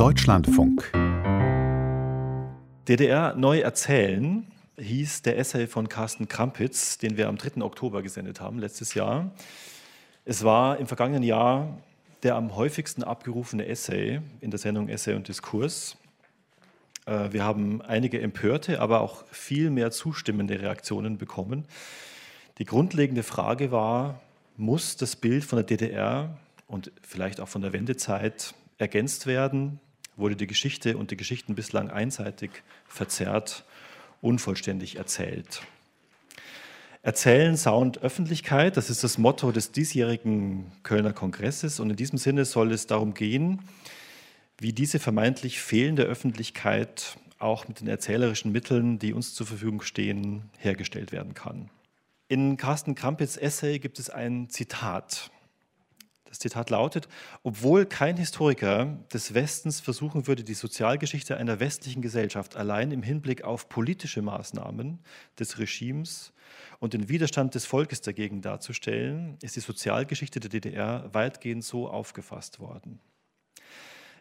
Deutschlandfunk. DDR neu erzählen hieß der Essay von Carsten Krampitz, den wir am 3. Oktober gesendet haben, letztes Jahr. Es war im vergangenen Jahr der am häufigsten abgerufene Essay in der Sendung Essay und Diskurs. Äh, wir haben einige empörte, aber auch viel mehr zustimmende Reaktionen bekommen. Die grundlegende Frage war, muss das Bild von der DDR und vielleicht auch von der Wendezeit ergänzt werden? Wurde die Geschichte und die Geschichten bislang einseitig verzerrt, unvollständig erzählt? Erzählen, Sound, Öffentlichkeit, das ist das Motto des diesjährigen Kölner Kongresses. Und in diesem Sinne soll es darum gehen, wie diese vermeintlich fehlende Öffentlichkeit auch mit den erzählerischen Mitteln, die uns zur Verfügung stehen, hergestellt werden kann. In Carsten Krampitz Essay gibt es ein Zitat. Das Zitat lautet, obwohl kein Historiker des Westens versuchen würde, die Sozialgeschichte einer westlichen Gesellschaft allein im Hinblick auf politische Maßnahmen des Regimes und den Widerstand des Volkes dagegen darzustellen, ist die Sozialgeschichte der DDR weitgehend so aufgefasst worden.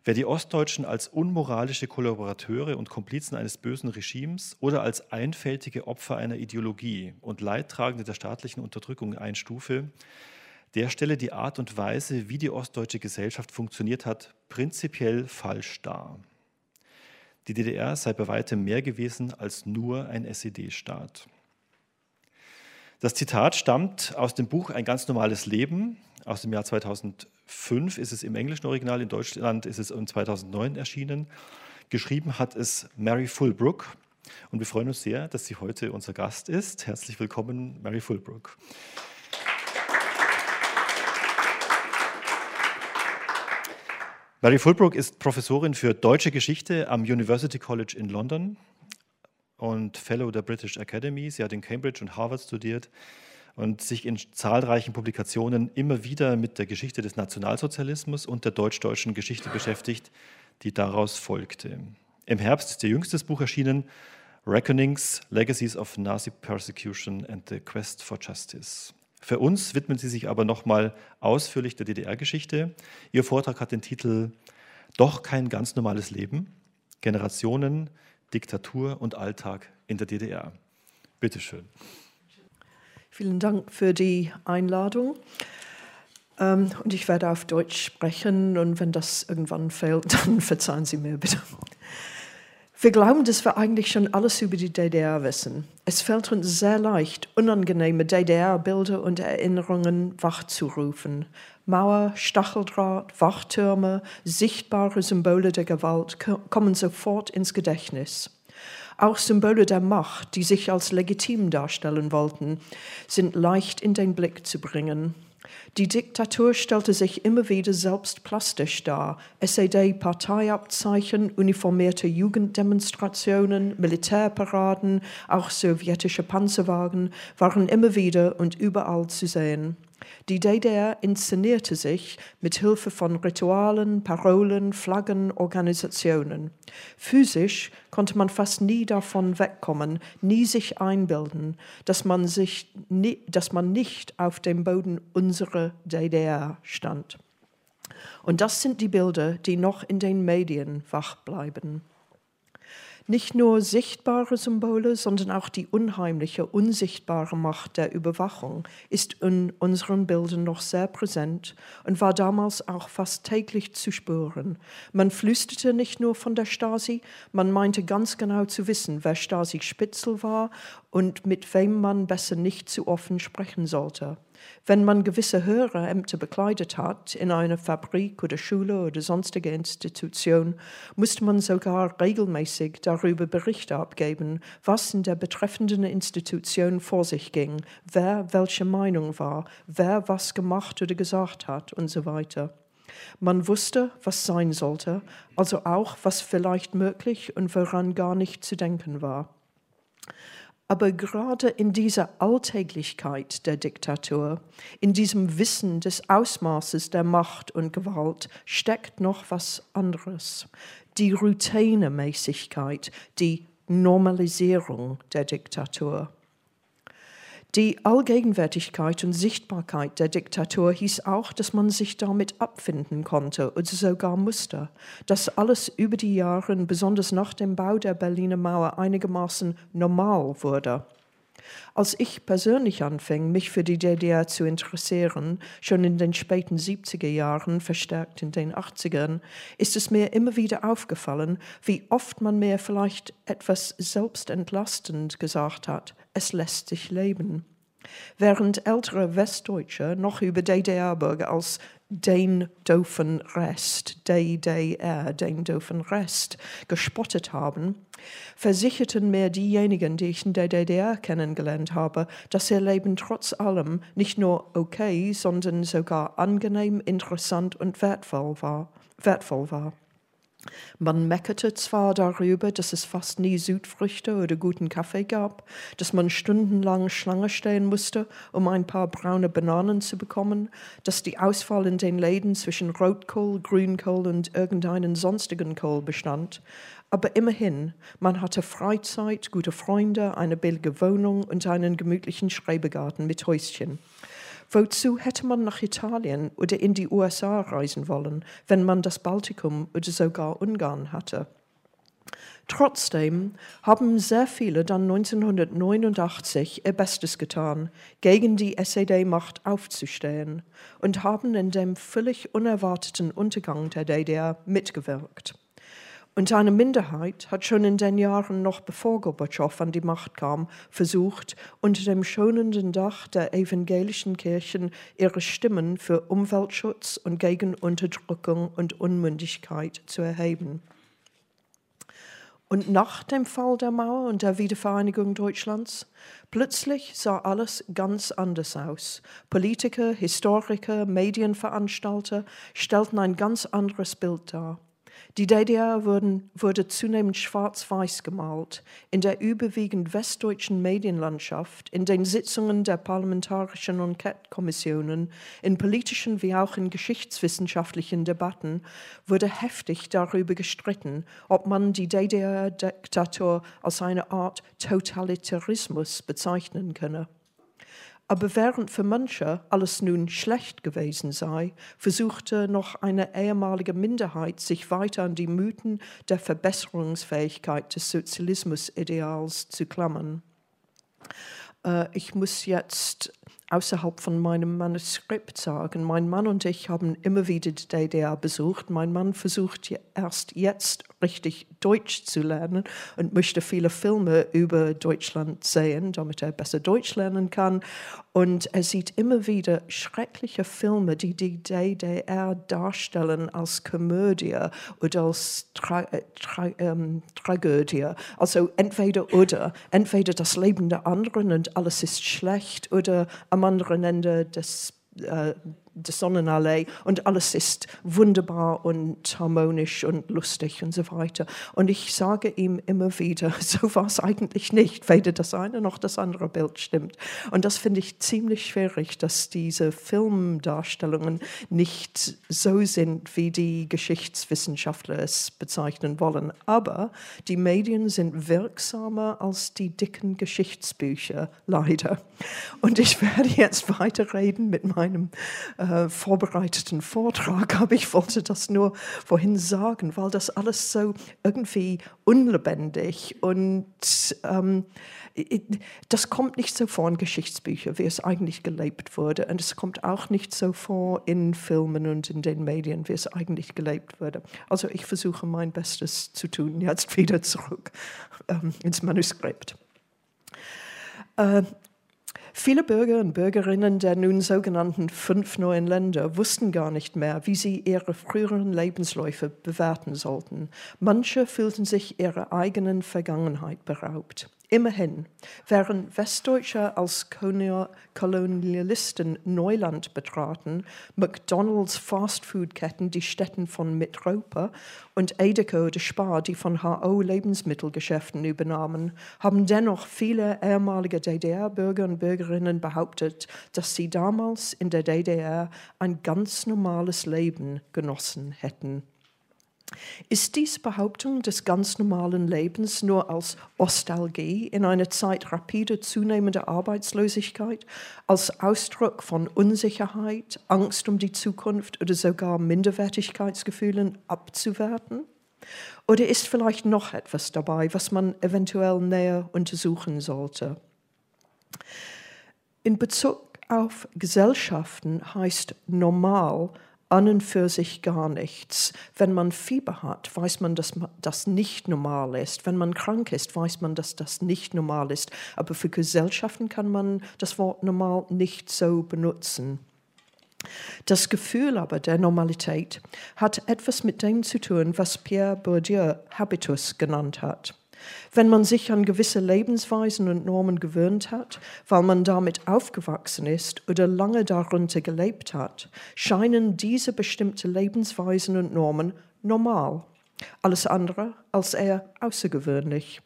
Wer die Ostdeutschen als unmoralische Kollaborateure und Komplizen eines bösen Regimes oder als einfältige Opfer einer Ideologie und Leidtragende der staatlichen Unterdrückung einstufe, der stelle die Art und Weise, wie die ostdeutsche Gesellschaft funktioniert hat, prinzipiell falsch dar. Die DDR sei bei weitem mehr gewesen als nur ein SED-Staat. Das Zitat stammt aus dem Buch Ein ganz normales Leben aus dem Jahr 2005 ist es im englischen Original, in Deutschland ist es 2009 erschienen. Geschrieben hat es Mary Fulbrook und wir freuen uns sehr, dass sie heute unser Gast ist. Herzlich willkommen, Mary Fulbrook. Mary Fulbrook ist Professorin für deutsche Geschichte am University College in London und Fellow der British Academy. Sie hat in Cambridge und Harvard studiert und sich in zahlreichen Publikationen immer wieder mit der Geschichte des Nationalsozialismus und der deutsch-deutschen Geschichte beschäftigt, die daraus folgte. Im Herbst ist ihr jüngstes Buch erschienen, Reckonings, Legacies of Nazi Persecution and the Quest for Justice. Für uns widmet sie sich aber nochmal ausführlich der DDR-Geschichte. Ihr Vortrag hat den Titel Doch kein ganz normales Leben, Generationen, Diktatur und Alltag in der DDR. Bitte schön. Vielen Dank für die Einladung. Ähm, und ich werde auf Deutsch sprechen und wenn das irgendwann fehlt, dann verzeihen Sie mir bitte. Wir glauben, dass wir eigentlich schon alles über die DDR wissen. Es fällt uns sehr leicht, unangenehme DDR-Bilder und Erinnerungen wachzurufen. Mauer, Stacheldraht, Wachtürme, sichtbare Symbole der Gewalt kommen sofort ins Gedächtnis. Auch Symbole der Macht, die sich als legitim darstellen wollten, sind leicht in den Blick zu bringen. Die Diktatur stellte sich immer wieder selbst plastisch dar. SED-Parteiabzeichen, uniformierte Jugenddemonstrationen, Militärparaden, auch sowjetische Panzerwagen waren immer wieder und überall zu sehen. Die DDR inszenierte sich mit Hilfe von Ritualen, Parolen, Flaggen, Organisationen. Physisch konnte man fast nie davon wegkommen, nie sich einbilden, dass man, sich, dass man nicht auf dem Boden unserer DDR stand. Und das sind die Bilder, die noch in den Medien wach bleiben. Nicht nur sichtbare Symbole, sondern auch die unheimliche, unsichtbare Macht der Überwachung ist in unseren Bildern noch sehr präsent und war damals auch fast täglich zu spüren. Man flüsterte nicht nur von der Stasi, man meinte ganz genau zu wissen, wer Stasi Spitzel war und mit wem man besser nicht zu offen sprechen sollte. Wenn man gewisse höhere Ämter bekleidet hat, in einer Fabrik oder Schule oder sonstige Institution, musste man sogar regelmäßig darüber Berichte abgeben, was in der betreffenden Institution vor sich ging, wer welche Meinung war, wer was gemacht oder gesagt hat und so weiter. Man wusste, was sein sollte, also auch, was vielleicht möglich und woran gar nicht zu denken war. Aber gerade in dieser Alltäglichkeit der Diktatur, in diesem Wissen des Ausmaßes der Macht und Gewalt steckt noch was anderes. Die Routinemäßigkeit, die Normalisierung der Diktatur. Die Allgegenwärtigkeit und Sichtbarkeit der Diktatur hieß auch, dass man sich damit abfinden konnte und sogar musste, dass alles über die Jahre, besonders nach dem Bau der Berliner Mauer, einigermaßen normal wurde. Als ich persönlich anfing, mich für die DDR zu interessieren, schon in den späten 70er Jahren, verstärkt in den 80ern, ist es mir immer wieder aufgefallen, wie oft man mir vielleicht etwas selbstentlastend gesagt hat, es lässt sich leben. Während ältere Westdeutsche noch über DDR-Bürger als den doofen Rest, DDR, den doofen Rest, gespottet haben, versicherten mir diejenigen, die ich in der DDR kennengelernt habe, dass ihr Leben trotz allem nicht nur okay, sondern sogar angenehm, interessant und wertvoll war. Wertvoll war. Man meckerte zwar darüber, dass es fast nie Südfrüchte oder guten Kaffee gab, dass man stundenlang Schlange stehen musste, um ein paar braune Bananen zu bekommen, dass die Auswahl in den Läden zwischen Rotkohl, Grünkohl und irgendeinen sonstigen Kohl bestand. Aber immerhin, man hatte Freizeit, gute Freunde, eine billige Wohnung und einen gemütlichen Schrebergarten mit Häuschen. Wozu hätte man nach Italien oder in die USA reisen wollen, wenn man das Baltikum oder sogar Ungarn hatte? Trotzdem haben sehr viele dann 1989 ihr Bestes getan, gegen die SED-Macht aufzustehen und haben in dem völlig unerwarteten Untergang der DDR mitgewirkt. Und eine Minderheit hat schon in den Jahren noch bevor Gorbatschow an die Macht kam, versucht, unter dem schonenden Dach der evangelischen Kirchen ihre Stimmen für Umweltschutz und gegen Unterdrückung und Unmündigkeit zu erheben. Und nach dem Fall der Mauer und der Wiedervereinigung Deutschlands, plötzlich sah alles ganz anders aus. Politiker, Historiker, Medienveranstalter stellten ein ganz anderes Bild dar. Die DDR wurden, wurde zunehmend schwarz-weiß gemalt. In der überwiegend westdeutschen Medienlandschaft, in den Sitzungen der parlamentarischen Enquete-Kommissionen, in politischen wie auch in geschichtswissenschaftlichen Debatten wurde heftig darüber gestritten, ob man die DDR-Diktatur als eine Art Totalitarismus bezeichnen könne. Aber während für manche alles nun schlecht gewesen sei, versuchte noch eine ehemalige Minderheit, sich weiter an die Mythen der Verbesserungsfähigkeit des Sozialismusideals zu klammern. Äh, ich muss jetzt außerhalb von meinem Manuskript sagen. Mein Mann und ich haben immer wieder die DDR besucht. Mein Mann versucht erst jetzt richtig Deutsch zu lernen und möchte viele Filme über Deutschland sehen, damit er besser Deutsch lernen kann. Und er sieht immer wieder schreckliche Filme, die die DDR darstellen als Komödie oder als Tra Tra ähm, Tragödie. Also entweder oder, entweder das Leben der anderen und alles ist schlecht oder am anderen Ende des äh, der Sonnenallee und alles ist wunderbar und harmonisch und lustig und so weiter. Und ich sage ihm immer wieder, so war es eigentlich nicht, weder das eine noch das andere Bild stimmt. Und das finde ich ziemlich schwierig, dass diese Filmdarstellungen nicht so sind, wie die Geschichtswissenschaftler es bezeichnen wollen. Aber die Medien sind wirksamer als die dicken Geschichtsbücher, leider. Und ich werde jetzt weiterreden mit meinem äh, äh, vorbereiteten Vortrag, aber ich wollte das nur vorhin sagen, weil das alles so irgendwie unlebendig und ähm, das kommt nicht so vor in Geschichtsbüchern, wie es eigentlich gelebt wurde. Und es kommt auch nicht so vor in Filmen und in den Medien, wie es eigentlich gelebt wurde. Also ich versuche mein Bestes zu tun, jetzt wieder zurück ähm, ins Manuskript. Äh, Viele Bürger und Bürgerinnen der nun sogenannten fünf neuen Länder wussten gar nicht mehr, wie sie ihre früheren Lebensläufe bewerten sollten. Manche fühlten sich ihrer eigenen Vergangenheit beraubt. Immerhin, während Westdeutsche als Kolonialisten Neuland betraten, McDonalds Fastfood-Ketten die Städten von Mitropa und Edeka oder Spar die von HO Lebensmittelgeschäften übernahmen, haben dennoch viele ehemalige DDR-Bürger und Bürgerinnen behauptet, dass sie damals in der DDR ein ganz normales Leben genossen hätten. Ist diese Behauptung des ganz normalen Lebens nur als Nostalgie in einer Zeit rapide zunehmender Arbeitslosigkeit, als Ausdruck von Unsicherheit, Angst um die Zukunft oder sogar Minderwertigkeitsgefühlen abzuwerten? Oder ist vielleicht noch etwas dabei, was man eventuell näher untersuchen sollte? In Bezug auf Gesellschaften heißt normal an und für sich gar nichts. Wenn man Fieber hat, weiß man, dass das nicht normal ist. Wenn man krank ist, weiß man, dass das nicht normal ist. Aber für Gesellschaften kann man das Wort normal nicht so benutzen. Das Gefühl aber der Normalität hat etwas mit dem zu tun, was Pierre Bourdieu Habitus genannt hat. Wenn man sich an gewisse Lebensweisen und Normen gewöhnt hat, weil man damit aufgewachsen ist oder lange darunter gelebt hat, scheinen diese bestimmten Lebensweisen und Normen normal, alles andere als eher außergewöhnlich.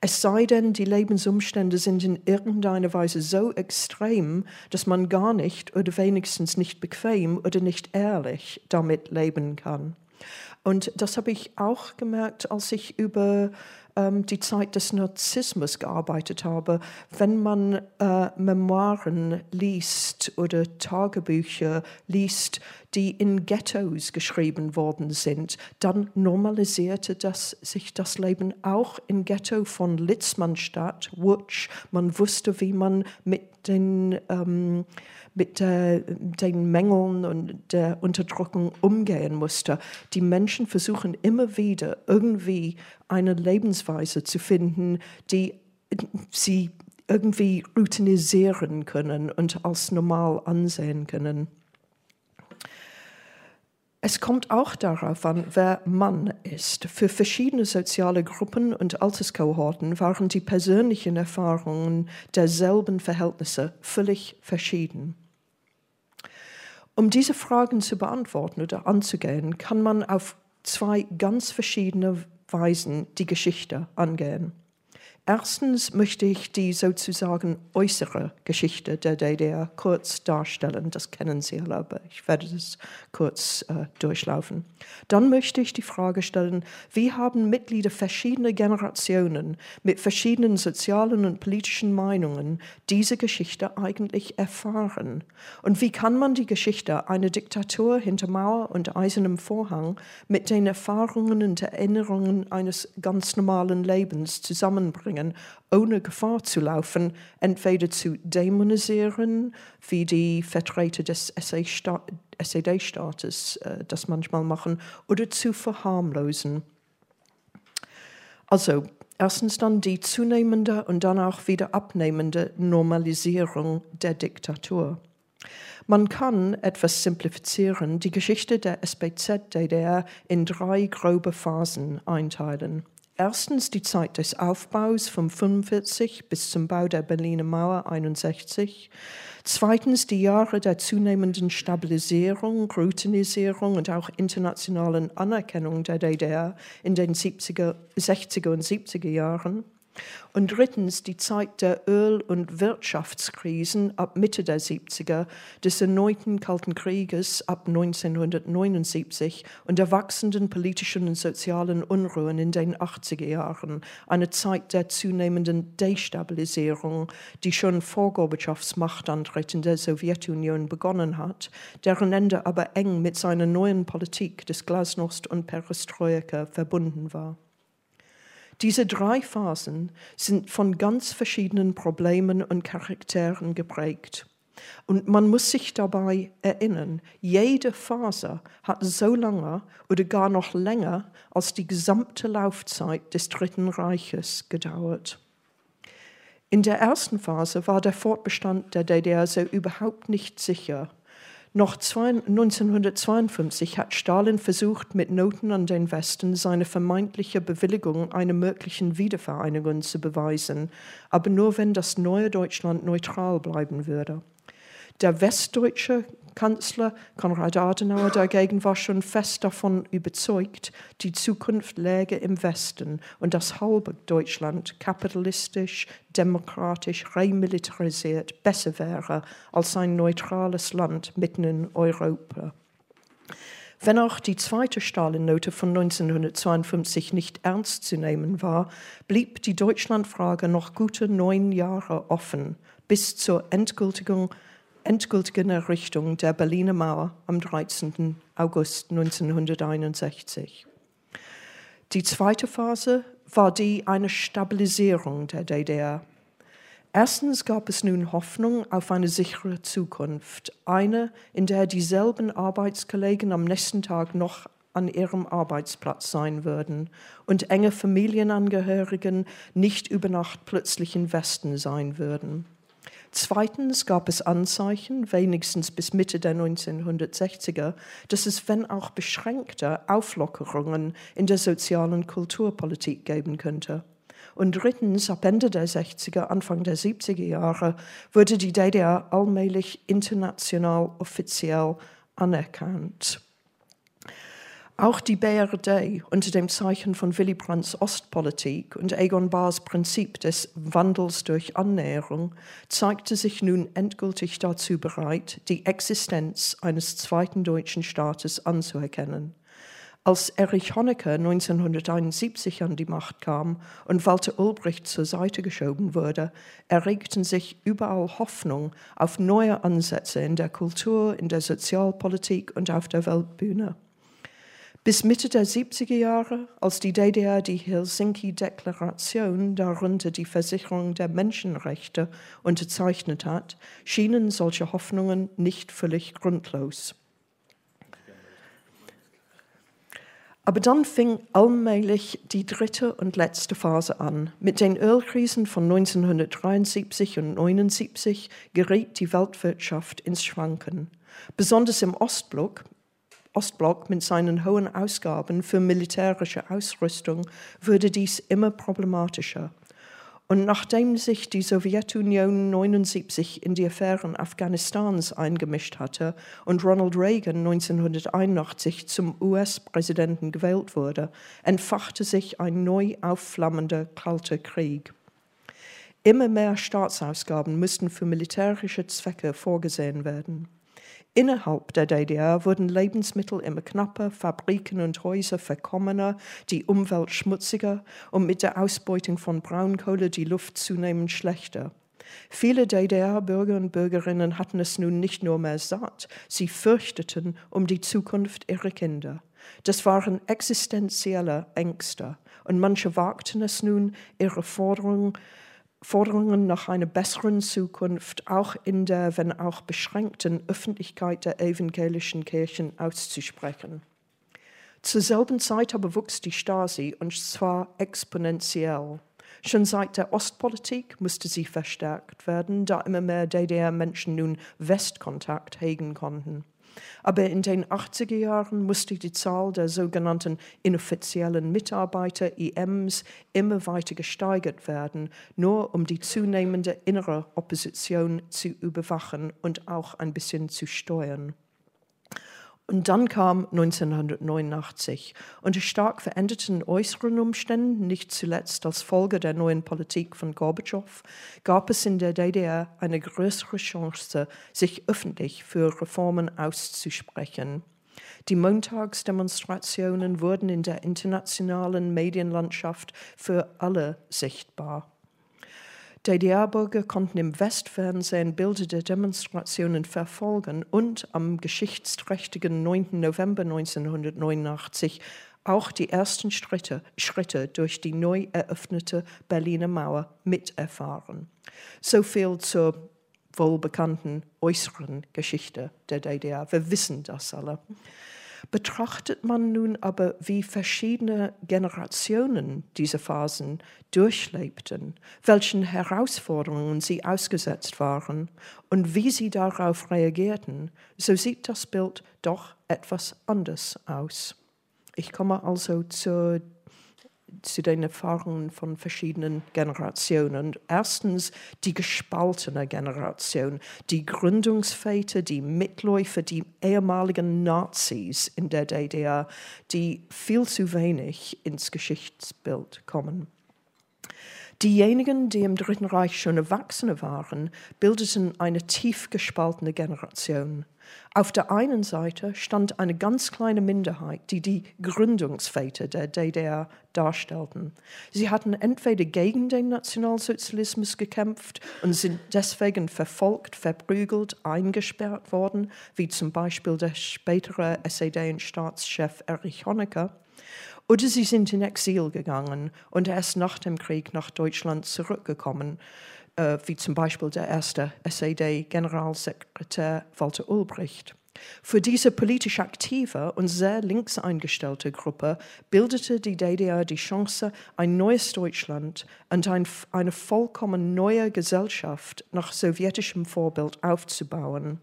Es sei denn, die Lebensumstände sind in irgendeiner Weise so extrem, dass man gar nicht oder wenigstens nicht bequem oder nicht ehrlich damit leben kann. Und das habe ich auch gemerkt, als ich über ähm, die Zeit des Narzissmus gearbeitet habe. Wenn man äh, Memoiren liest oder Tagebücher liest, die in Ghettos geschrieben worden sind, dann normalisierte das, sich das Leben auch im Ghetto von Litzmannstadt, Wutsch. Man wusste, wie man mit den ähm, mit äh, den Mängeln und der Unterdrückung umgehen musste. Die Menschen versuchen immer wieder irgendwie eine Lebensweise zu finden, die sie irgendwie routinisieren können und als normal ansehen können. Es kommt auch darauf an, wer Mann ist. Für verschiedene soziale Gruppen und Alterskohorten waren die persönlichen Erfahrungen derselben Verhältnisse völlig verschieden. Um diese Fragen zu beantworten oder anzugehen, kann man auf zwei ganz verschiedene Weisen die Geschichte angehen. Erstens möchte ich die sozusagen äußere Geschichte der DDR kurz darstellen. Das kennen Sie alle, aber ich werde das kurz äh, durchlaufen. Dann möchte ich die Frage stellen, wie haben Mitglieder verschiedener Generationen mit verschiedenen sozialen und politischen Meinungen diese Geschichte eigentlich erfahren? Und wie kann man die Geschichte einer Diktatur hinter Mauer und eisernem Vorhang mit den Erfahrungen und Erinnerungen eines ganz normalen Lebens zusammenbringen? Bringen, ohne Gefahr zu laufen, entweder zu dämonisieren, wie die Vertreter des SED-Staates äh, das manchmal machen, oder zu verharmlosen. Also, erstens dann die zunehmende und dann auch wieder abnehmende Normalisierung der Diktatur. Man kann etwas simplifizieren, die Geschichte der SPZ-DDR in drei grobe Phasen einteilen. Erstens die Zeit des Aufbaus von 45 bis zum Bau der Berliner Mauer 61. Zweitens die Jahre der zunehmenden Stabilisierung, Routinisierung und auch internationalen Anerkennung der DDR in den 70er, 60er und 70er Jahren. Und drittens die Zeit der Öl- und Wirtschaftskrisen ab Mitte der 70er, des erneuten Kalten Krieges ab 1979 und der wachsenden politischen und sozialen Unruhen in den 80er Jahren, eine Zeit der zunehmenden Destabilisierung, die schon vor Gorbatschows Machtantritt in der Sowjetunion begonnen hat, deren Ende aber eng mit seiner neuen Politik des Glasnost und Perestroika verbunden war. Diese drei Phasen sind von ganz verschiedenen Problemen und Charakteren geprägt. Und man muss sich dabei erinnern, jede Phase hat so lange oder gar noch länger als die gesamte Laufzeit des Dritten Reiches gedauert. In der ersten Phase war der Fortbestand der DDR so überhaupt nicht sicher noch 1952 hat Stalin versucht, mit Noten an den Westen seine vermeintliche Bewilligung einer möglichen Wiedervereinigung zu beweisen, aber nur wenn das neue Deutschland neutral bleiben würde. Der westdeutsche Kanzler Konrad Adenauer dagegen war schon fest davon überzeugt, die Zukunft läge im Westen und das halbe Deutschland kapitalistisch, demokratisch, remilitarisiert besser wäre als ein neutrales Land mitten in Europa. Wenn auch die zweite Stalin-Note von 1952 nicht ernst zu nehmen war, blieb die Deutschlandfrage noch gute neun Jahre offen, bis zur endgültigen, endgültigen Errichtung der Berliner Mauer am 13. August 1961. Die zweite Phase war die einer Stabilisierung der DDR. Erstens gab es nun Hoffnung auf eine sichere Zukunft, eine, in der dieselben Arbeitskollegen am nächsten Tag noch an ihrem Arbeitsplatz sein würden und enge Familienangehörigen nicht über Nacht plötzlich in Westen sein würden. Zweitens gab es Anzeichen, wenigstens bis Mitte der 1960er, dass es, wenn auch beschränkte, Auflockerungen in der sozialen Kulturpolitik geben könnte. Und drittens, ab Ende der 60er, Anfang der 70er Jahre, wurde die DDR allmählich international offiziell anerkannt. Auch die BRD unter dem Zeichen von Willy Brandts Ostpolitik und Egon Bahrs Prinzip des Wandels durch Annäherung zeigte sich nun endgültig dazu bereit, die Existenz eines zweiten deutschen Staates anzuerkennen. Als Erich Honecker 1971 an die Macht kam und Walter Ulbricht zur Seite geschoben wurde, erregten sich überall Hoffnung auf neue Ansätze in der Kultur, in der Sozialpolitik und auf der Weltbühne. Bis Mitte der 70er Jahre, als die DDR die Helsinki-Deklaration, darunter die Versicherung der Menschenrechte, unterzeichnet hat, schienen solche Hoffnungen nicht völlig grundlos. Aber dann fing allmählich die dritte und letzte Phase an. Mit den Ölkrisen von 1973 und 1979 geriet die Weltwirtschaft ins Schwanken. Besonders im Ostblock, Ostblock mit seinen hohen Ausgaben für militärische Ausrüstung wurde dies immer problematischer. Und nachdem sich die Sowjetunion 1979 in die Affären Afghanistans eingemischt hatte und Ronald Reagan 1981 zum US-Präsidenten gewählt wurde, entfachte sich ein neu aufflammender kalter Krieg. Immer mehr Staatsausgaben mussten für militärische Zwecke vorgesehen werden. Innerhalb der DDR wurden Lebensmittel immer knapper, Fabriken und Häuser verkommener, die Umwelt schmutziger und mit der Ausbeutung von Braunkohle die Luft zunehmend schlechter. Viele DDR-Bürger und Bürgerinnen hatten es nun nicht nur mehr satt, sie fürchteten um die Zukunft ihrer Kinder. Das waren existenzielle Ängste und manche wagten es nun, ihre Forderungen Forderungen nach einer besseren Zukunft auch in der, wenn auch beschränkten Öffentlichkeit der evangelischen Kirchen auszusprechen. Zur selben Zeit aber wuchs die Stasi und zwar exponentiell. Schon seit der Ostpolitik musste sie verstärkt werden, da immer mehr DDR-Menschen nun Westkontakt hegen konnten. Aber in den 80er Jahren musste die Zahl der sogenannten inoffiziellen Mitarbeiter, IMs, immer weiter gesteigert werden, nur um die zunehmende innere Opposition zu überwachen und auch ein bisschen zu steuern. Und dann kam 1989. Unter stark veränderten äußeren Umständen, nicht zuletzt als Folge der neuen Politik von Gorbatschow, gab es in der DDR eine größere Chance, sich öffentlich für Reformen auszusprechen. Die Montagsdemonstrationen wurden in der internationalen Medienlandschaft für alle sichtbar. DDR-Bürger konnten im Westfernsehen Bilder der Demonstrationen verfolgen und am geschichtsträchtigen 9. November 1989 auch die ersten Schritte, Schritte durch die neu eröffnete Berliner Mauer miterfahren. So viel zur wohlbekannten äußeren Geschichte der DDR. Wir wissen das alle. Betrachtet man nun aber, wie verschiedene Generationen diese Phasen durchlebten, welchen Herausforderungen sie ausgesetzt waren und wie sie darauf reagierten, so sieht das Bild doch etwas anders aus. Ich komme also zur zu den Erfahrungen von verschiedenen Generationen. Erstens die gespaltene Generation, die Gründungsväter, die Mitläufer, die ehemaligen Nazis in der DDR, die viel zu wenig ins Geschichtsbild kommen. Diejenigen, die im Dritten Reich schon Erwachsene waren, bildeten eine tief gespaltene Generation. Auf der einen Seite stand eine ganz kleine Minderheit, die die Gründungsväter der DDR darstellten. Sie hatten entweder gegen den Nationalsozialismus gekämpft und sind deswegen verfolgt, verprügelt, eingesperrt worden, wie zum Beispiel der spätere SED- und Staatschef Erich Honecker, oder sie sind in Exil gegangen und erst nach dem Krieg nach Deutschland zurückgekommen, äh, wie zum Beispiel der erste SED-Generalsekretär Walter Ulbricht. Für diese politisch aktive und sehr links eingestellte Gruppe bildete die DDR die Chance, ein neues Deutschland und ein, eine vollkommen neue Gesellschaft nach sowjetischem Vorbild aufzubauen.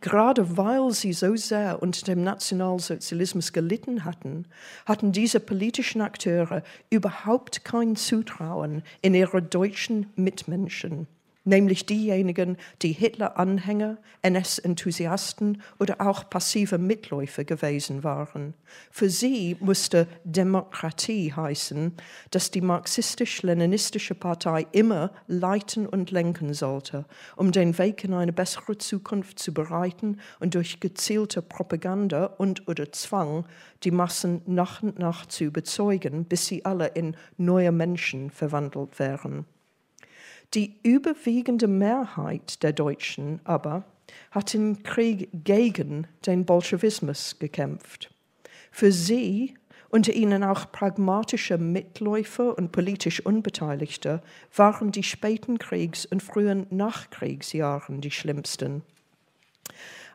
Gerade weil sie so sehr unter dem Nationalsozialismus gelitten hatten, hatten diese politischen Akteure überhaupt kein Zutrauen in ihre deutschen Mitmenschen nämlich diejenigen, die Hitler-Anhänger, NS-Enthusiasten oder auch passive Mitläufer gewesen waren. Für sie musste Demokratie heißen, dass die marxistisch-leninistische Partei immer leiten und lenken sollte, um den Weg in eine bessere Zukunft zu bereiten und durch gezielte Propaganda und oder Zwang die Massen nach und nach zu überzeugen, bis sie alle in neue Menschen verwandelt wären. Die überwiegende Mehrheit der Deutschen aber hat im Krieg gegen den Bolschewismus gekämpft. Für sie, unter ihnen auch pragmatische Mitläufer und politisch Unbeteiligte, waren die späten Kriegs- und frühen Nachkriegsjahren die schlimmsten.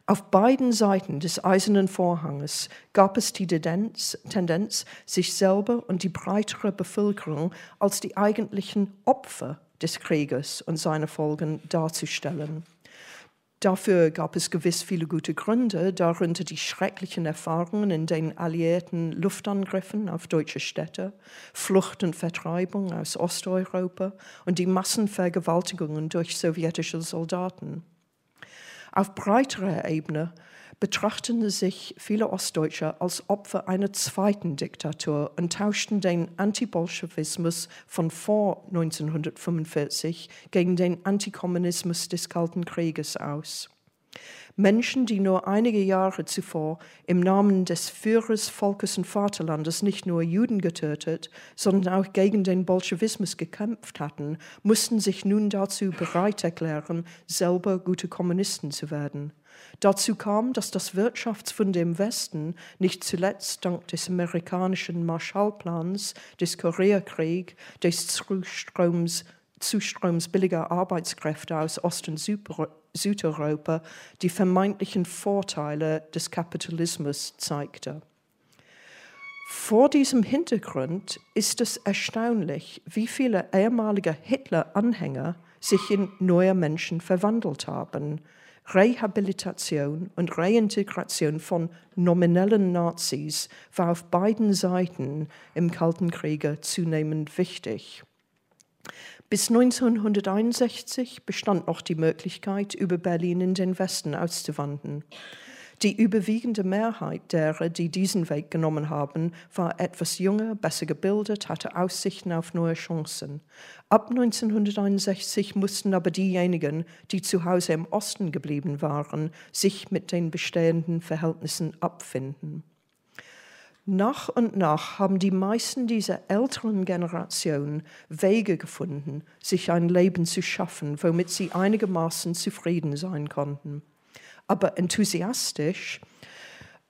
Auf beiden Seiten des eisernen Vorhanges gab es die Tendenz, Tendenz, sich selber und die breitere Bevölkerung als die eigentlichen Opfer des Krieges und seine Folgen darzustellen. Dafür gab es gewiss viele gute Gründe, darunter die schrecklichen Erfahrungen in den alliierten Luftangriffen auf deutsche Städte, Flucht und Vertreibung aus Osteuropa und die Massenvergewaltigungen durch sowjetische Soldaten. Auf breiterer Ebene betrachteten sich viele Ostdeutsche als Opfer einer zweiten Diktatur und tauschten den Antibolschewismus von vor 1945 gegen den Antikommunismus des Kalten Krieges aus. Menschen, die nur einige Jahre zuvor im Namen des Führers Volkes und Vaterlandes nicht nur Juden getötet, sondern auch gegen den Bolschewismus gekämpft hatten, mussten sich nun dazu bereit erklären, selber gute Kommunisten zu werden. Dazu kam, dass das Wirtschaftswunder im Westen nicht zuletzt dank des amerikanischen Marshallplans, des Koreakriegs, des Zustroms, Zustroms billiger Arbeitskräfte aus Ost- und Südeuropa die vermeintlichen Vorteile des Kapitalismus zeigte. Vor diesem Hintergrund ist es erstaunlich, wie viele ehemalige Hitler-Anhänger sich in neue Menschen verwandelt haben Rehabilitation und Reintegration von nominellen Nazis war auf beiden Seiten im Kalten Kriege zunehmend wichtig. Bis 1961 bestand noch die Möglichkeit, über Berlin in den Westen auszuwandern. Die überwiegende Mehrheit derer, die diesen Weg genommen haben, war etwas jünger, besser gebildet, hatte Aussichten auf neue Chancen. Ab 1961 mussten aber diejenigen, die zu Hause im Osten geblieben waren, sich mit den bestehenden Verhältnissen abfinden. Nach und nach haben die meisten dieser älteren Generationen Wege gefunden, sich ein Leben zu schaffen, womit sie einigermaßen zufrieden sein konnten aber enthusiastisch,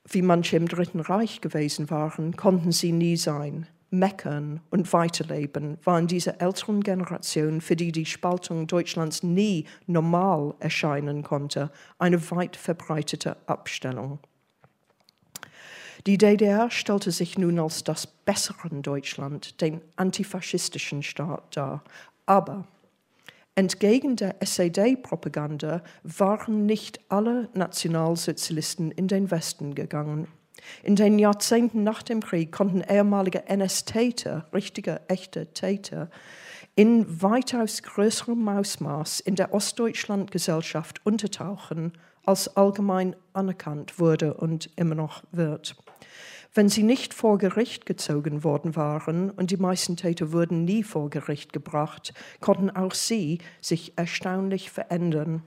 wie manche im Dritten Reich gewesen waren, konnten sie nie sein. Meckern und Weiterleben waren diese älteren Generationen, für die die Spaltung Deutschlands nie normal erscheinen konnte, eine weit verbreitete Abstellung. Die DDR stellte sich nun als das bessere Deutschland, den antifaschistischen Staat dar. Aber Entgegen der SED-Propaganda waren nicht alle Nationalsozialisten in den Westen gegangen. In den Jahrzehnten nach dem Krieg konnten ehemalige NS-Täter, richtige, echte Täter, in weitaus größerem Ausmaß in der Ostdeutschland-Gesellschaft untertauchen, als allgemein anerkannt wurde und immer noch wird. Wenn sie nicht vor Gericht gezogen worden waren, und die meisten Täter wurden nie vor Gericht gebracht, konnten auch sie sich erstaunlich verändern.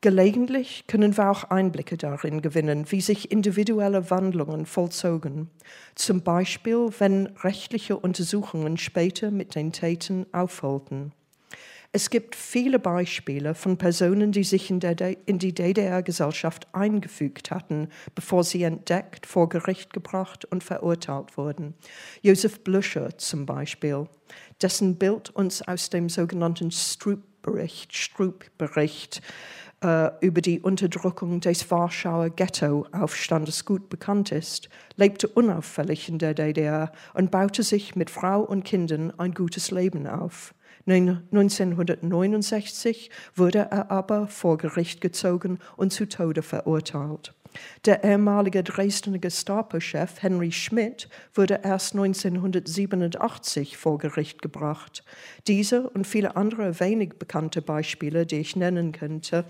Gelegentlich können wir auch Einblicke darin gewinnen, wie sich individuelle Wandlungen vollzogen. Zum Beispiel, wenn rechtliche Untersuchungen später mit den Tätern aufholten. Es gibt viele Beispiele von Personen, die sich in, in die DDR-Gesellschaft eingefügt hatten, bevor sie entdeckt, vor Gericht gebracht und verurteilt wurden. Josef Blücher zum Beispiel, dessen Bild uns aus dem sogenannten Stroop-Bericht, Stroop-Bericht äh, über die Unterdrückung des Warschauer Ghetto-Aufstandes gut bekannt ist, lebte unauffällig in der DDR und baute sich mit Frau und Kindern ein gutes Leben auf. 1969 wurde er aber vor Gericht gezogen und zu Tode verurteilt. Der ehemalige Dresdner Gestapo-Chef Henry Schmidt wurde erst 1987 vor Gericht gebracht. Diese und viele andere wenig bekannte Beispiele, die ich nennen könnte,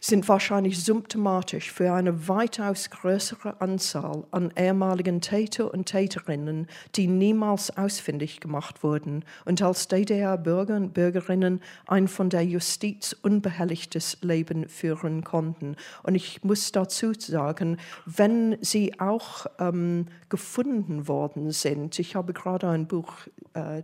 sind wahrscheinlich symptomatisch für eine weitaus größere Anzahl an ehemaligen Täter und Täterinnen, die niemals ausfindig gemacht wurden und als DDR-Bürger und Bürgerinnen ein von der Justiz unbehelligtes Leben führen konnten. Und ich muss dazu sagen, wenn sie auch ähm, gefunden worden sind, ich habe gerade ein Buch, äh,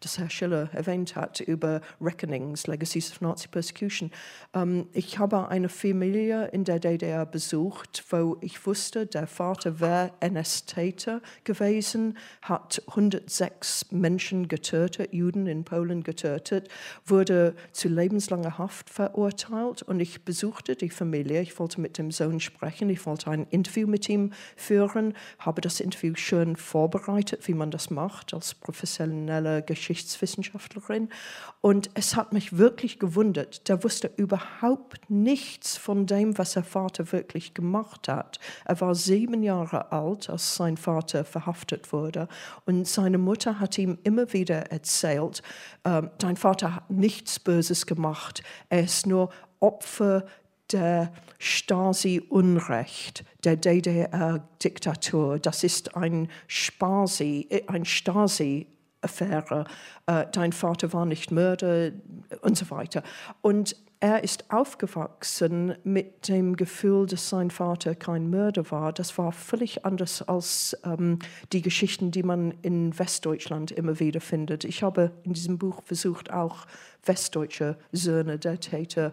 das Herr Schiller erwähnt hat, über Reckonings, Legacies of Nazi Persecution. Ähm, ich ich habe eine Familie in der DDR besucht, wo ich wusste, der Vater wäre NS-Täter gewesen, hat 106 Menschen getötet, Juden in Polen getötet, wurde zu lebenslanger Haft verurteilt und ich besuchte die Familie. Ich wollte mit dem Sohn sprechen, ich wollte ein Interview mit ihm führen, habe das Interview schön vorbereitet, wie man das macht als professionelle Geschichtswissenschaftlerin und es hat mich wirklich gewundert. Der wusste überhaupt nichts von dem, was sein Vater wirklich gemacht hat. Er war sieben Jahre alt, als sein Vater verhaftet wurde. Und seine Mutter hat ihm immer wieder erzählt, äh, dein Vater hat nichts Böses gemacht. Er ist nur Opfer der Stasi-Unrecht, der DDR-Diktatur. Das ist ein Stasi, ein Stasi Affäre, äh, dein Vater war nicht Mörder und so weiter. Und er ist aufgewachsen mit dem Gefühl, dass sein Vater kein Mörder war. Das war völlig anders als ähm, die Geschichten, die man in Westdeutschland immer wieder findet. Ich habe in diesem Buch versucht, auch westdeutsche Söhne der Täter äh,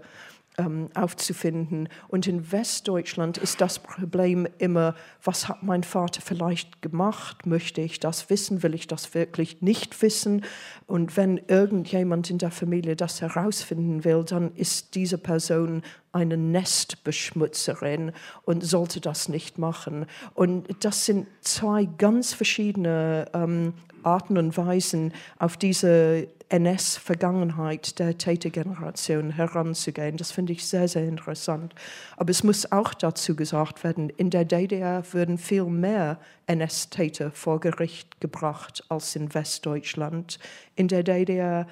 ähm, aufzufinden. Und in Westdeutschland ist das Problem immer, was hat mein Vater vielleicht gemacht? Möchte ich das wissen? Will ich das wirklich nicht wissen? Und wenn irgendjemand in der Familie das herausfinden will, dann ist diese Person eine Nestbeschmutzerin und sollte das nicht machen. Und das sind zwei ganz verschiedene ähm, Arten und Weisen, auf diese NS-Vergangenheit der Tätergeneration heranzugehen. Das finde ich sehr, sehr interessant. Aber es muss auch dazu gesagt werden, in der DDR würden viel mehr NS-Täter vor Gericht gebracht als in Westdeutschland. In der DDR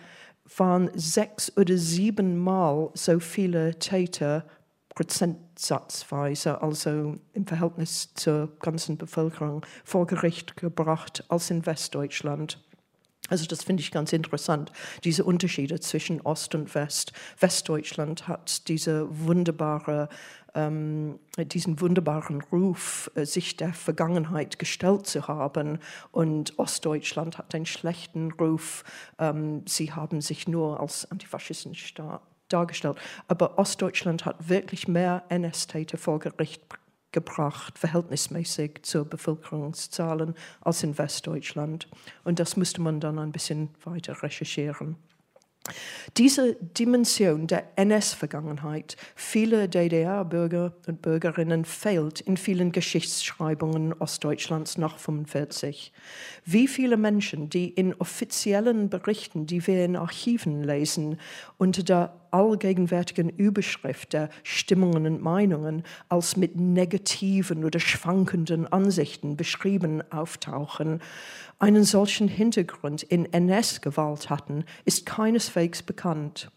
waren sechs oder sieben Mal so viele Täter prozentsatzweise, also im Verhältnis zur ganzen Bevölkerung, vor Gericht gebracht als in Westdeutschland. Also das finde ich ganz interessant, diese Unterschiede zwischen Ost und West. Westdeutschland hat diese wunderbare, ähm, diesen wunderbaren Ruf, äh, sich der Vergangenheit gestellt zu haben. Und Ostdeutschland hat einen schlechten Ruf. Ähm, sie haben sich nur als antifaschistischen Staat dargestellt. Aber Ostdeutschland hat wirklich mehr NS-Täter vor Gericht gebracht, verhältnismäßig zur Bevölkerungszahlen als in Westdeutschland. Und das müsste man dann ein bisschen weiter recherchieren. Diese Dimension der NS-Vergangenheit vieler DDR-Bürger und Bürgerinnen fehlt in vielen Geschichtsschreibungen Ostdeutschlands nach 1945. Wie viele Menschen, die in offiziellen Berichten, die wir in Archiven lesen, unter der allgegenwärtigen Überschrift der Stimmungen und Meinungen als mit negativen oder schwankenden Ansichten beschrieben auftauchen, einen solchen Hintergrund in NS-Gewalt hatten, ist keineswegs bekannt.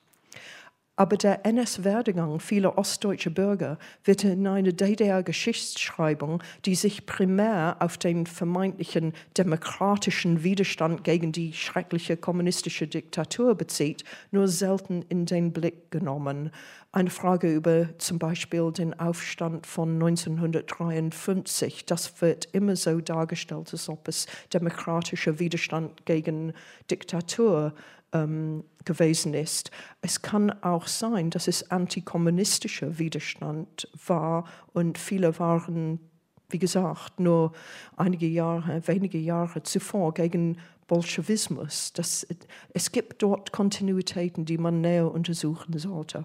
Aber der NS-Werdegang vieler ostdeutscher Bürger wird in einer DDR-Geschichtsschreibung, die sich primär auf den vermeintlichen demokratischen Widerstand gegen die schreckliche kommunistische Diktatur bezieht, nur selten in den Blick genommen. Eine Frage über zum Beispiel den Aufstand von 1953, das wird immer so dargestellt, als ob es demokratischer Widerstand gegen Diktatur ähm, gewesen ist. Es kann auch sein, dass es antikommunistischer Widerstand war und viele waren, wie gesagt, nur einige Jahre, wenige Jahre zuvor gegen Bolschewismus. Das, es gibt dort Kontinuitäten, die man näher untersuchen sollte.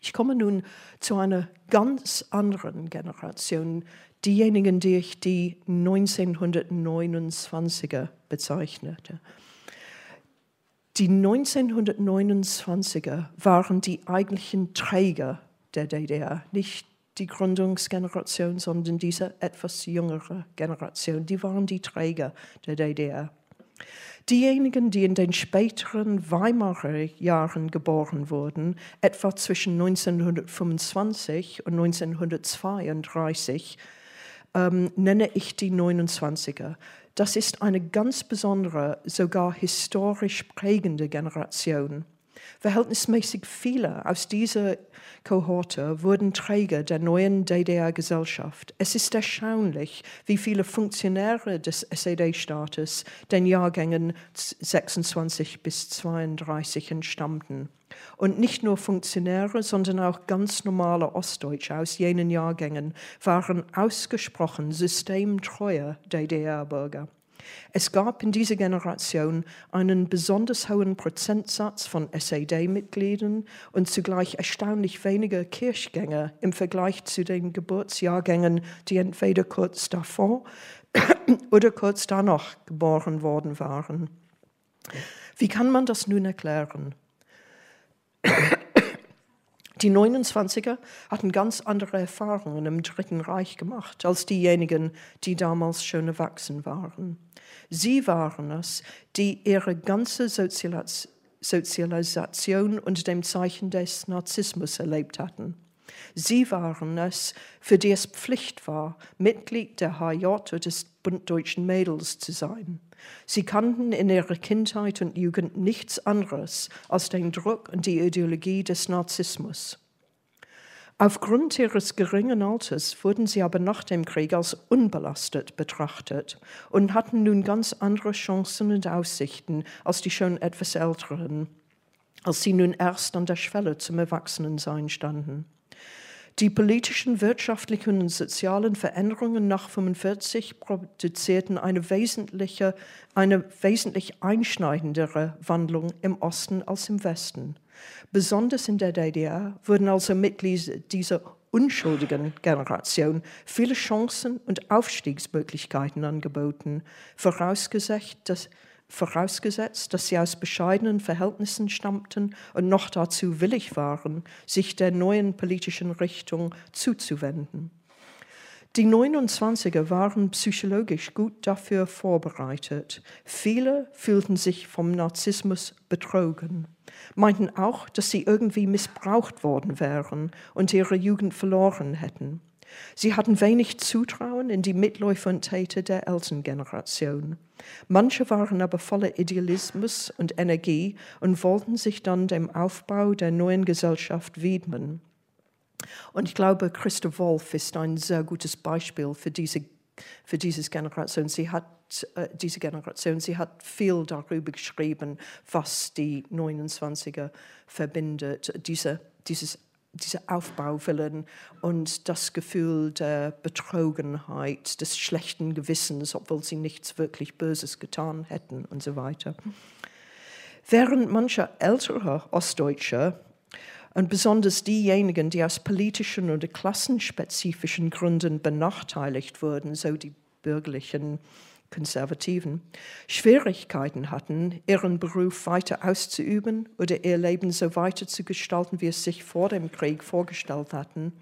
Ich komme nun zu einer ganz anderen Generation, diejenigen, die ich die 1929er bezeichnete. Die 1929er waren die eigentlichen Träger der DDR, nicht die Gründungsgeneration, sondern diese etwas jüngere Generation. Die waren die Träger der DDR. Diejenigen, die in den späteren Weimarer Jahren geboren wurden, etwa zwischen 1925 und 1932, ähm, nenne ich die 29er. Das ist eine ganz besondere, sogar historisch prägende Generation. Verhältnismäßig viele aus dieser Kohorte wurden Träger der neuen DDR-Gesellschaft. Es ist erstaunlich, wie viele Funktionäre des SED-Staates den Jahrgängen 26 bis 32 entstammten. Und nicht nur Funktionäre, sondern auch ganz normale Ostdeutsche aus jenen Jahrgängen waren ausgesprochen systemtreue DDR-Bürger. Es gab in dieser Generation einen besonders hohen Prozentsatz von SED-Mitgliedern und zugleich erstaunlich weniger Kirchgänger im Vergleich zu den Geburtsjahrgängen, die entweder kurz davor oder kurz danach geboren worden waren. Wie kann man das nun erklären? Die 29er hatten ganz andere Erfahrungen im Dritten Reich gemacht als diejenigen, die damals schon erwachsen waren. Sie waren es, die ihre ganze Sozialisation unter dem Zeichen des Narzissmus erlebt hatten. Sie waren es, für die es Pflicht war, Mitglied der HJ oder des Bund Deutschen Mädels zu sein. Sie kannten in ihrer Kindheit und Jugend nichts anderes als den Druck und die Ideologie des Narzissmus. Aufgrund ihres geringen Alters wurden sie aber nach dem Krieg als unbelastet betrachtet und hatten nun ganz andere Chancen und Aussichten als die schon etwas älteren, als sie nun erst an der Schwelle zum Erwachsenensein standen. Die politischen, wirtschaftlichen und sozialen Veränderungen nach 1945 produzierten eine, wesentliche, eine wesentlich einschneidendere Wandlung im Osten als im Westen. Besonders in der DDR wurden also Mitglieder dieser unschuldigen Generation viele Chancen und Aufstiegsmöglichkeiten angeboten, vorausgesetzt, dass vorausgesetzt, dass sie aus bescheidenen Verhältnissen stammten und noch dazu willig waren, sich der neuen politischen Richtung zuzuwenden. Die 29er waren psychologisch gut dafür vorbereitet. Viele fühlten sich vom Narzissmus betrogen, meinten auch, dass sie irgendwie missbraucht worden wären und ihre Jugend verloren hätten. Sie hatten wenig Zutrauen in die Mitläufer und Täter der Elterngeneration. Manche waren aber voller Idealismus und Energie und wollten sich dann dem Aufbau der neuen Gesellschaft widmen. Und ich glaube, Christa Wolf ist ein sehr gutes Beispiel für diese, für diese Generation. Sie hat äh, diese Generation, sie hat viel darüber geschrieben, was die 29er verbindet, diese, dieses dieser Aufbauwillen und das Gefühl der Betrogenheit, des schlechten Gewissens, obwohl sie nichts wirklich Böses getan hätten und so weiter. Während mancher älterer Ostdeutscher und besonders diejenigen, die aus politischen oder klassenspezifischen Gründen benachteiligt wurden, so die bürgerlichen Konservativen, Schwierigkeiten hatten, ihren Beruf weiter auszuüben oder ihr Leben so weiter zu gestalten, wie es sich vor dem Krieg vorgestellt hatten,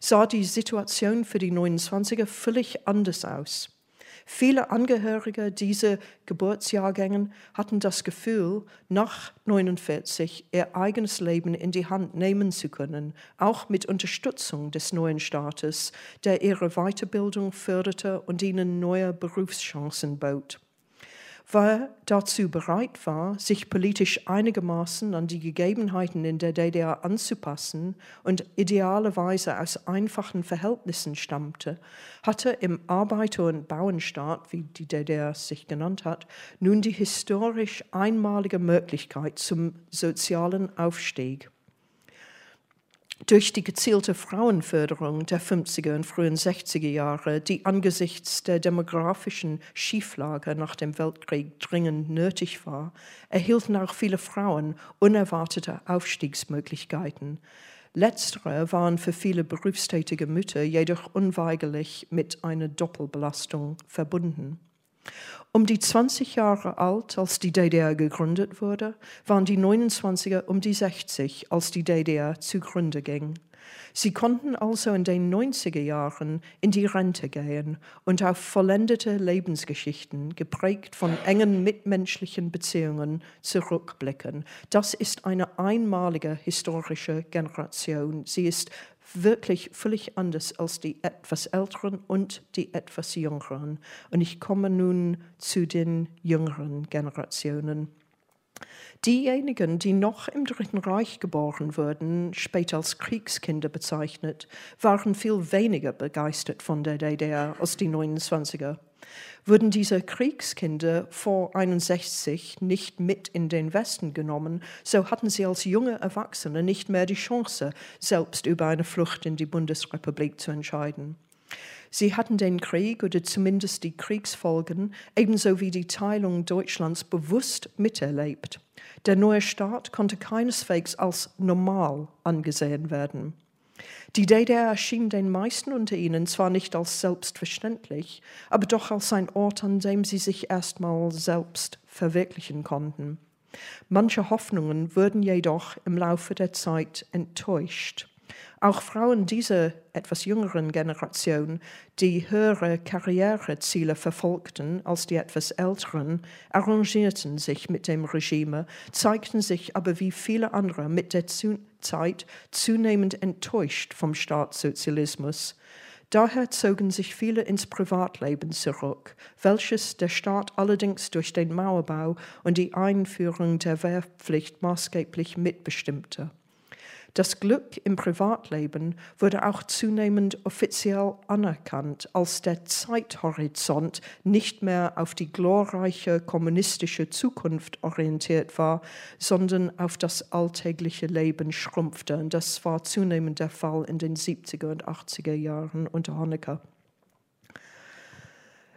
sah die Situation für die 29er völlig anders aus. Viele Angehörige dieser Geburtsjahrgänge hatten das Gefühl, nach 49 ihr eigenes Leben in die Hand nehmen zu können, auch mit Unterstützung des neuen Staates, der ihre Weiterbildung förderte und ihnen neue Berufschancen bot. Wer dazu bereit war, sich politisch einigermaßen an die Gegebenheiten in der DDR anzupassen und idealerweise aus einfachen Verhältnissen stammte, hatte im Arbeiter- und Bauernstaat, wie die DDR sich genannt hat, nun die historisch einmalige Möglichkeit zum sozialen Aufstieg. Durch die gezielte Frauenförderung der 50er und frühen 60er Jahre, die angesichts der demografischen Schieflage nach dem Weltkrieg dringend nötig war, erhielten auch viele Frauen unerwartete Aufstiegsmöglichkeiten. Letztere waren für viele berufstätige Mütter jedoch unweigerlich mit einer Doppelbelastung verbunden. Um die 20 Jahre alt, als die DDR gegründet wurde, waren die 29er um die 60, als die DDR zugrunde ging. Sie konnten also in den 90er Jahren in die Rente gehen und auf vollendete Lebensgeschichten, geprägt von engen mitmenschlichen Beziehungen, zurückblicken. Das ist eine einmalige historische Generation. Sie ist wirklich völlig anders als die etwas älteren und die etwas jüngeren. Und ich komme nun zu den jüngeren Generationen. Diejenigen, die noch im Dritten Reich geboren wurden, später als Kriegskinder bezeichnet, waren viel weniger begeistert von der DDR als die 29er. Wurden diese Kriegskinder vor 61 nicht mit in den Westen genommen, so hatten sie als junge Erwachsene nicht mehr die Chance, selbst über eine Flucht in die Bundesrepublik zu entscheiden. Sie hatten den Krieg oder zumindest die Kriegsfolgen ebenso wie die Teilung Deutschlands bewusst miterlebt. Der neue Staat konnte keineswegs als normal angesehen werden. Die DDR erschien den meisten unter ihnen zwar nicht als selbstverständlich, aber doch als ein Ort, an dem sie sich erstmal selbst verwirklichen konnten. Manche Hoffnungen wurden jedoch im Laufe der Zeit enttäuscht. Auch Frauen dieser etwas jüngeren Generation, die höhere Karriereziele verfolgten als die etwas älteren, arrangierten sich mit dem Regime, zeigten sich aber wie viele andere mit der Zeit zunehmend enttäuscht vom Staatssozialismus. Daher zogen sich viele ins Privatleben zurück, welches der Staat allerdings durch den Mauerbau und die Einführung der Wehrpflicht maßgeblich mitbestimmte. Das Glück im Privatleben wurde auch zunehmend offiziell anerkannt, als der Zeithorizont nicht mehr auf die glorreiche kommunistische Zukunft orientiert war, sondern auf das alltägliche Leben schrumpfte. Und das war zunehmend der Fall in den 70er und 80er Jahren unter Honecker.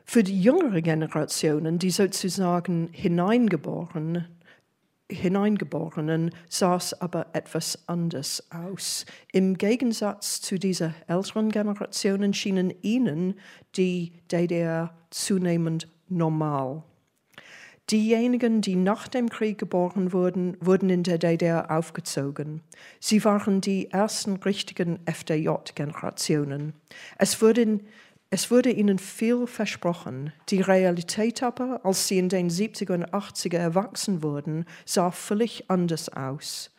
Für die jüngere Generationen, die sozusagen hineingeboren Hineingeborenen sah es aber etwas anders aus. Im Gegensatz zu dieser älteren Generationen schienen ihnen die DDR zunehmend normal. Diejenigen, die nach dem Krieg geboren wurden, wurden in der DDR aufgezogen. Sie waren die ersten richtigen FDJ-Generationen. Es wurden es wurde ihnen viel versprochen. Die Realität aber, als sie in den 70er und 80er erwachsen wurden, sah völlig anders aus.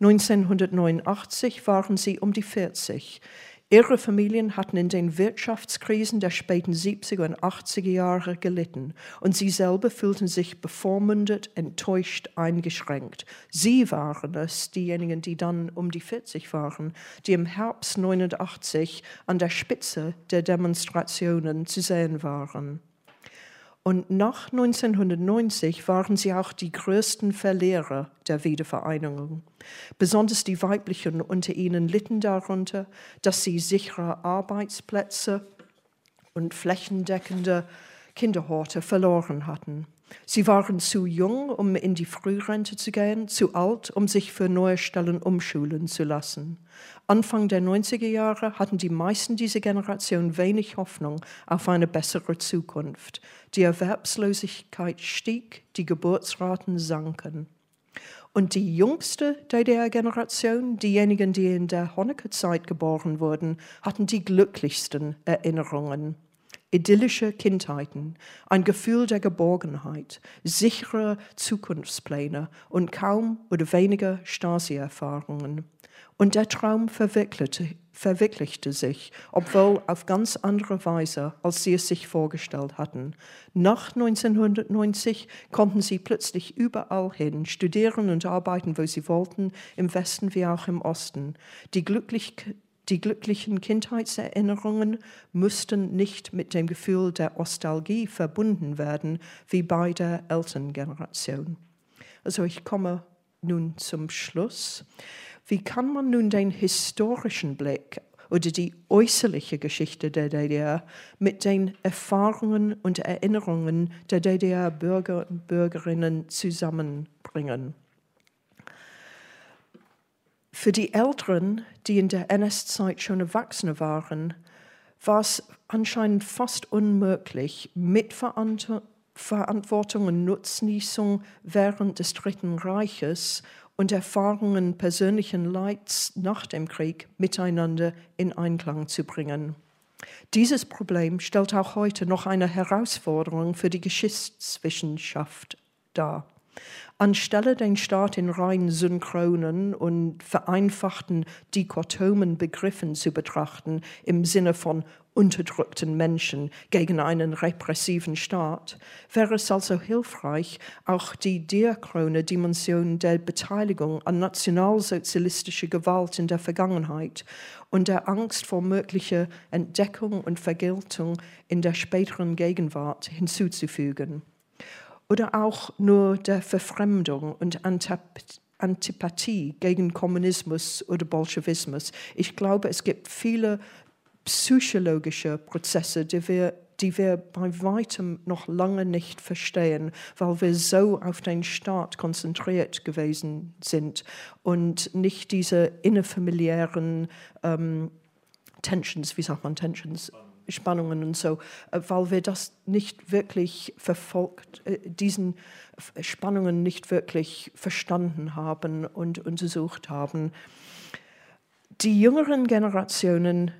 1989 waren sie um die 40. Ihre Familien hatten in den Wirtschaftskrisen der späten 70er und 80er Jahre gelitten und sie selber fühlten sich bevormundet, enttäuscht, eingeschränkt. Sie waren es, diejenigen, die dann um die 40 waren, die im Herbst 89 an der Spitze der Demonstrationen zu sehen waren. Und nach 1990 waren sie auch die größten Verlierer der Wiedervereinigung. Besonders die weiblichen unter ihnen litten darunter, dass sie sichere Arbeitsplätze und flächendeckende Kinderhorte verloren hatten. Sie waren zu jung, um in die Frührente zu gehen, zu alt, um sich für neue Stellen umschulen zu lassen. Anfang der 90er Jahre hatten die meisten dieser Generation wenig Hoffnung auf eine bessere Zukunft. Die Erwerbslosigkeit stieg, die Geburtsraten sanken. Und die jüngste DDR-Generation, diejenigen, die in der Honecker-Zeit geboren wurden, hatten die glücklichsten Erinnerungen. Idyllische Kindheiten, ein Gefühl der Geborgenheit, sichere Zukunftspläne und kaum oder weniger Stasi-Erfahrungen. Und der Traum verwirklichte, verwirklichte sich, obwohl auf ganz andere Weise, als sie es sich vorgestellt hatten. Nach 1990 konnten sie plötzlich überall hin, studieren und arbeiten, wo sie wollten, im Westen wie auch im Osten. Die glücklich die glücklichen Kindheitserinnerungen mussten nicht mit dem Gefühl der Nostalgie verbunden werden, wie bei der Elterngeneration. Also ich komme nun zum Schluss. Wie kann man nun den historischen Blick oder die äußerliche Geschichte der DDR mit den Erfahrungen und Erinnerungen der DDR-Bürger und Bürgerinnen zusammenbringen? Für die Älteren, die in der NS-Zeit schon Erwachsene waren, war es anscheinend fast unmöglich, mit Verantwortung und Nutznießung während des Dritten Reiches und Erfahrungen persönlichen Leids nach dem Krieg miteinander in Einklang zu bringen. Dieses Problem stellt auch heute noch eine Herausforderung für die Geschichtswissenschaft dar. Anstelle den Staat in rein synchronen und vereinfachten dichotomen Begriffen zu betrachten, im Sinne von unterdrückten Menschen gegen einen repressiven Staat, wäre es also hilfreich, auch die diachrone Dimension der Beteiligung an nationalsozialistischer Gewalt in der Vergangenheit und der Angst vor möglicher Entdeckung und Vergeltung in der späteren Gegenwart hinzuzufügen oder auch nur der Verfremdung und Antipathie gegen Kommunismus oder Bolschewismus. Ich glaube, es gibt viele psychologische Prozesse, die wir, die wir bei weitem noch lange nicht verstehen, weil wir so auf den Staat konzentriert gewesen sind und nicht diese innerfamiliären ähm, Tensions, wie sagt man Tensions? Spannungen und so, äh, weil wir das nicht wirklich verfolgt, äh, diesen Spannungen nicht wirklich verstanden haben und untersucht haben. Die jüngeren Generationen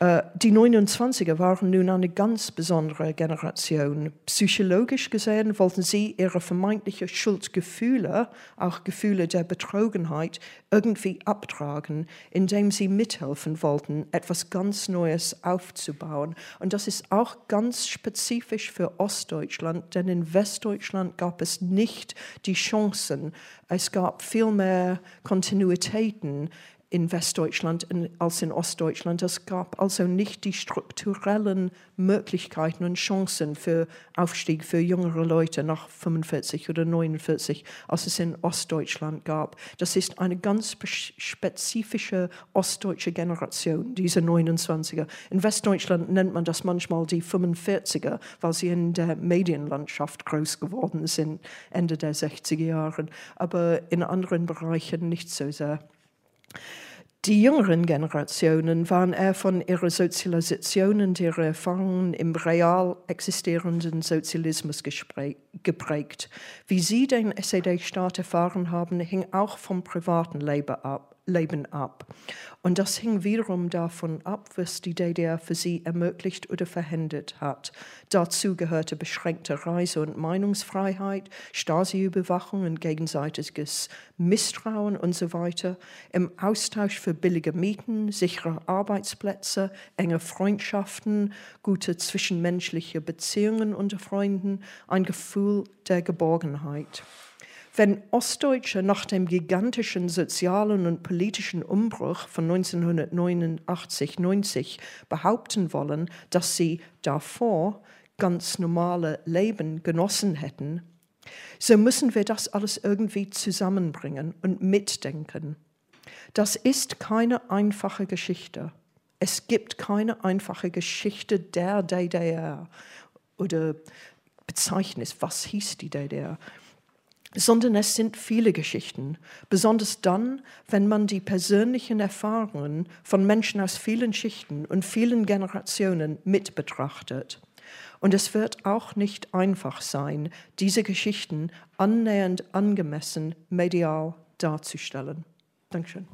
die 29er waren nun eine ganz besondere Generation. Psychologisch gesehen wollten sie ihre vermeintlichen Schuldgefühle, auch Gefühle der Betrogenheit, irgendwie abtragen, indem sie mithelfen wollten, etwas ganz Neues aufzubauen. Und das ist auch ganz spezifisch für Ostdeutschland, denn in Westdeutschland gab es nicht die Chancen. Es gab viel mehr Kontinuitäten in Westdeutschland als in Ostdeutschland. Es gab also nicht die strukturellen Möglichkeiten und Chancen für Aufstieg für jüngere Leute nach 45 oder 49, als es in Ostdeutschland gab. Das ist eine ganz spezifische ostdeutsche Generation, diese 29er. In Westdeutschland nennt man das manchmal die 45er, weil sie in der Medienlandschaft groß geworden sind, Ende der 60er Jahre. Aber in anderen Bereichen nicht so sehr. Die jüngeren Generationen waren eher von ihrer Sozialisation und ihrer Erfahrungen im real existierenden Sozialismus geprägt. Wie sie den SED-Staat erfahren haben, hing auch vom privaten Leben ab. Leben ab. Und das hing wiederum davon ab, was die DDR für sie ermöglicht oder verhindert hat. Dazu gehörte beschränkte Reise- und Meinungsfreiheit, Stasi-Überwachung und gegenseitiges Misstrauen und so weiter, im Austausch für billige Mieten, sichere Arbeitsplätze, enge Freundschaften, gute zwischenmenschliche Beziehungen unter Freunden, ein Gefühl der Geborgenheit. Wenn Ostdeutsche nach dem gigantischen sozialen und politischen Umbruch von 1989-90 behaupten wollen, dass sie davor ganz normale Leben genossen hätten, so müssen wir das alles irgendwie zusammenbringen und mitdenken. Das ist keine einfache Geschichte. Es gibt keine einfache Geschichte der DDR oder Bezeichnis, was hieß die DDR sondern es sind viele Geschichten, besonders dann, wenn man die persönlichen Erfahrungen von Menschen aus vielen Schichten und vielen Generationen mit betrachtet. Und es wird auch nicht einfach sein, diese Geschichten annähernd angemessen medial darzustellen. Dankeschön.